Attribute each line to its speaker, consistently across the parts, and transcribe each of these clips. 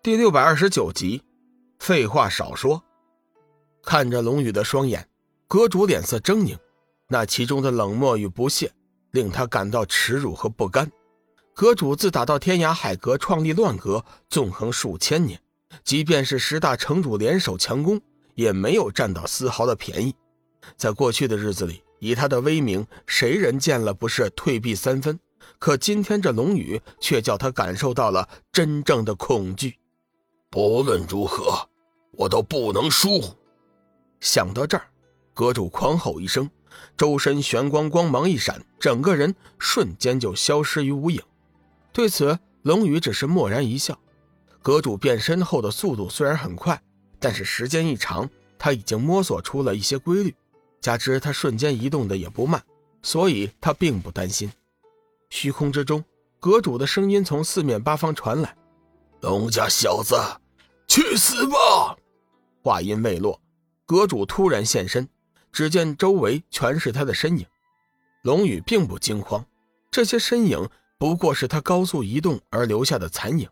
Speaker 1: 第六百二十九集，废话少说。看着龙宇的双眼，阁主脸色狰狞，那其中的冷漠与不屑，令他感到耻辱和不甘。阁主自打到天涯海阁创立乱阁，纵横数千年，即便是十大城主联手强攻，也没有占到丝毫的便宜。在过去的日子里，以他的威名，谁人见了不是退避三分？可今天这龙宇却叫他感受到了真正的恐惧。
Speaker 2: 不论如何，我都不能输。
Speaker 1: 想到这儿，阁主狂吼一声，周身玄光光芒一闪，整个人瞬间就消失于无影。对此，龙宇只是默然一笑。阁主变身后的速度虽然很快，但是时间一长，他已经摸索出了一些规律，加之他瞬间移动的也不慢，所以他并不担心。虚空之中，阁主的声音从四面八方传来。
Speaker 2: 龙家小子，去死吧！
Speaker 1: 话音未落，阁主突然现身，只见周围全是他的身影。龙宇并不惊慌，这些身影不过是他高速移动而留下的残影，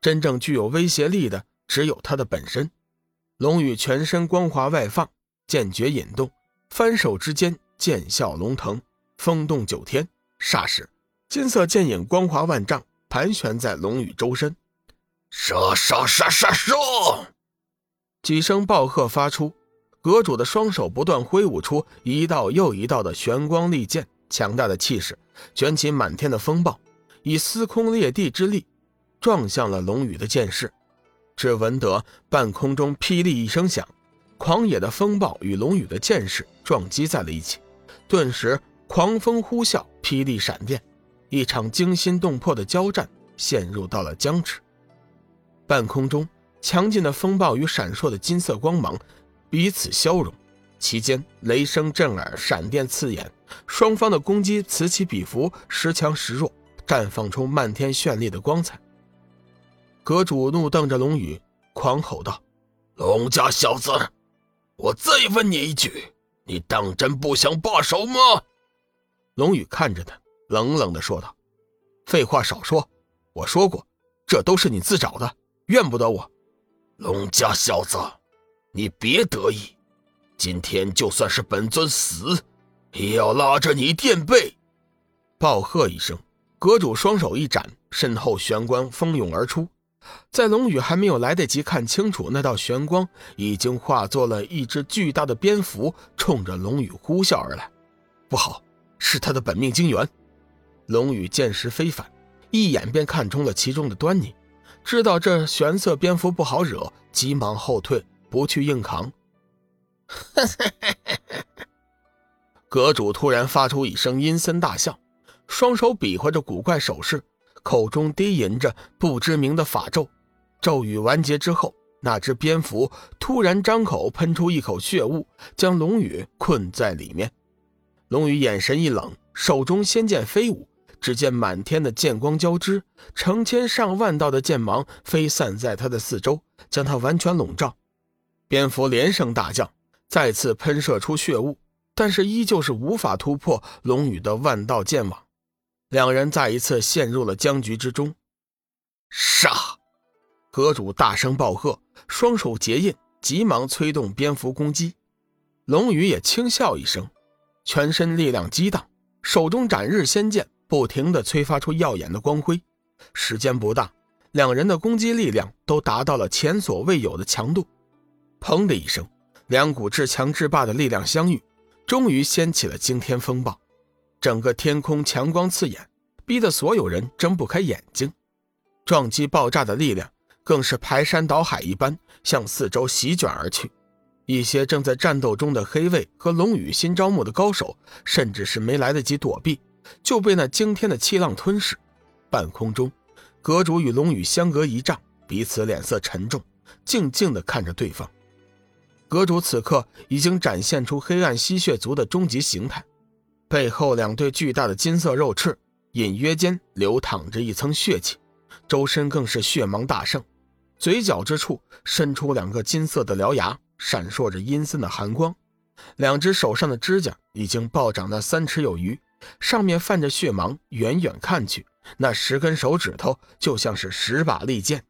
Speaker 1: 真正具有威胁力的只有他的本身。龙宇全身光华外放，剑诀引动，翻手之间剑啸龙腾，风动九天。霎时，金色剑影光华万丈，盘旋在龙宇周身。
Speaker 2: 杀杀杀杀杀！
Speaker 1: 几声暴喝发出，阁主的双手不断挥舞出一道又一道的玄光利剑，强大的气势卷起满天的风暴，以撕空裂地之力撞向了龙宇的剑势。只闻得半空中霹雳一声响，狂野的风暴与龙宇的剑势撞击在了一起，顿时狂风呼啸，霹雳闪电，一场惊心动魄的交战陷入到了僵持。半空中，强劲的风暴与闪烁的金色光芒彼此消融，其间雷声震耳，闪电刺眼，双方的攻击此起彼伏，时强时弱，绽放出漫天绚丽的光彩。阁主怒瞪着龙宇，狂吼道：“
Speaker 2: 龙家小子，我再问你一句，你当真不想罢手吗？”
Speaker 1: 龙宇看着他，冷冷的说道：“废话少说，我说过，这都是你自找的。”怨不得我，
Speaker 2: 龙家小子，你别得意。今天就算是本尊死，也要拉着你垫背！
Speaker 1: 暴喝一声，阁主双手一展，身后玄光蜂涌而出。在龙宇还没有来得及看清楚，那道玄光已经化作了一只巨大的蝙蝠，冲着龙宇呼啸而来。不好，是他的本命精元！龙宇见识非凡，一眼便看出了其中的端倪。知道这玄色蝙蝠不好惹，急忙后退，不去硬扛。阁主突然发出一声阴森大笑，双手比划着古怪手势，口中低吟着不知名的法咒。咒语完结之后，那只蝙蝠突然张口喷出一口血雾，将龙宇困在里面。龙宇眼神一冷，手中仙剑飞舞。只见满天的剑光交织，成千上万道的剑芒飞散在他的四周，将他完全笼罩。蝙蝠连声大叫，再次喷射出血雾，但是依旧是无法突破龙宇的万道剑网。两人再一次陷入了僵局之中。
Speaker 2: 杀！
Speaker 1: 阁主大声暴喝，双手结印，急忙催动蝙蝠攻击。龙宇也轻笑一声，全身力量激荡，手中斩日仙剑。不停地催发出耀眼的光辉，时间不大，两人的攻击力量都达到了前所未有的强度。砰的一声，两股至强至霸的力量相遇，终于掀起了惊天风暴。整个天空强光刺眼，逼得所有人睁不开眼睛。撞击爆炸的力量更是排山倒海一般向四周席卷而去。一些正在战斗中的黑卫和龙宇新招募的高手，甚至是没来得及躲避。就被那惊天的气浪吞噬。半空中，阁主与龙宇相隔一丈，彼此脸色沉重，静静地看着对方。阁主此刻已经展现出黑暗吸血族的终极形态，背后两对巨大的金色肉翅，隐约间流淌着一层血气，周身更是血芒大盛，嘴角之处伸出两个金色的獠牙，闪烁着阴森的寒光。两只手上的指甲已经暴涨到三尺有余。上面泛着血芒，远远看去，那十根手指头就像是十把利剑。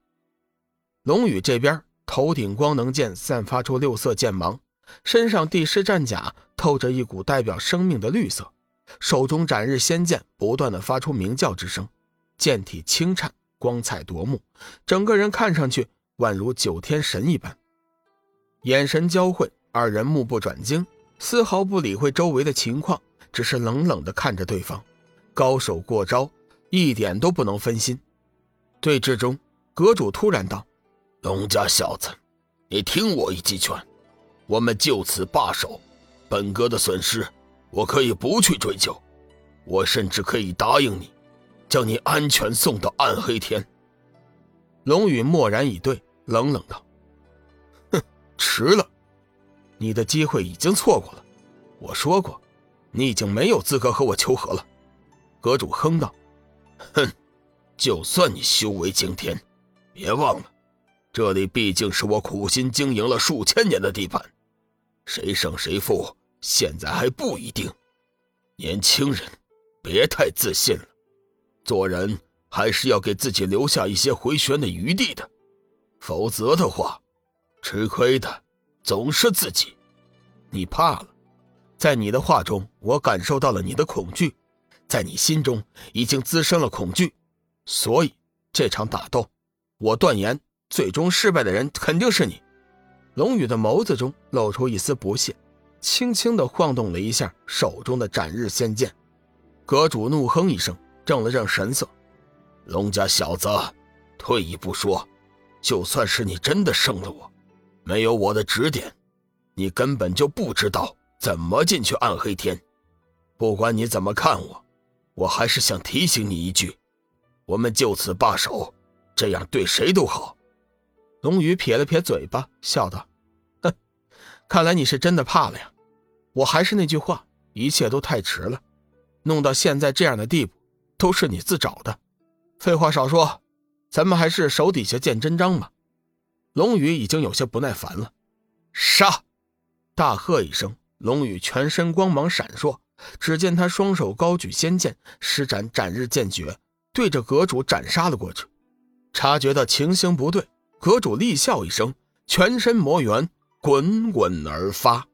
Speaker 1: 龙宇这边头顶光能剑散发出六色剑芒，身上帝师战甲透着一股代表生命的绿色，手中斩日仙剑不断的发出鸣叫之声，剑体轻颤，光彩夺目，整个人看上去宛如九天神一般。眼神交汇，二人目不转睛，丝毫不理会周围的情况，只是冷冷的看着对方。高手过招，一点都不能分心。对峙中，阁主突然道。
Speaker 2: 龙家小子，你听我一记劝，我们就此罢手。本阁的损失，我可以不去追究，我甚至可以答应你，将你安全送到暗黑天。
Speaker 1: 龙宇默然以对，冷冷道：“哼，迟了，你的机会已经错过了。我说过，你已经没有资格和我求和了。”
Speaker 2: 阁主哼道：“哼，就算你修为惊天，别忘了。”这里毕竟是我苦心经营了数千年的地盘，谁胜谁负现在还不一定。年轻人，别太自信了，做人还是要给自己留下一些回旋的余地的，否则的话，吃亏的总是自己。
Speaker 1: 你怕了，在你的话中，我感受到了你的恐惧，在你心中已经滋生了恐惧，所以这场打斗，我断言。最终失败的人肯定是你。龙宇的眸子中露出一丝不屑，轻轻的晃动了一下手中的斩日仙剑。阁主怒哼一声，正了正神色：“
Speaker 2: 龙家小子，退一步说，就算是你真的胜了我，没有我的指点，你根本就不知道怎么进去暗黑天。不管你怎么看我，我还是想提醒你一句：我们就此罢手，这样对谁都好。”
Speaker 1: 龙宇撇了撇嘴巴，笑道：“哼，看来你是真的怕了呀。我还是那句话，一切都太迟了，弄到现在这样的地步，都是你自找的。废话少说，咱们还是手底下见真章吧。”龙宇已经有些不耐烦了，
Speaker 2: 杀！
Speaker 1: 大喝一声，龙宇全身光芒闪烁，只见他双手高举仙剑，施展斩日剑诀，对着阁主斩杀了过去。察觉到情形不对。阁主厉笑一声，全身魔元滚滚而发。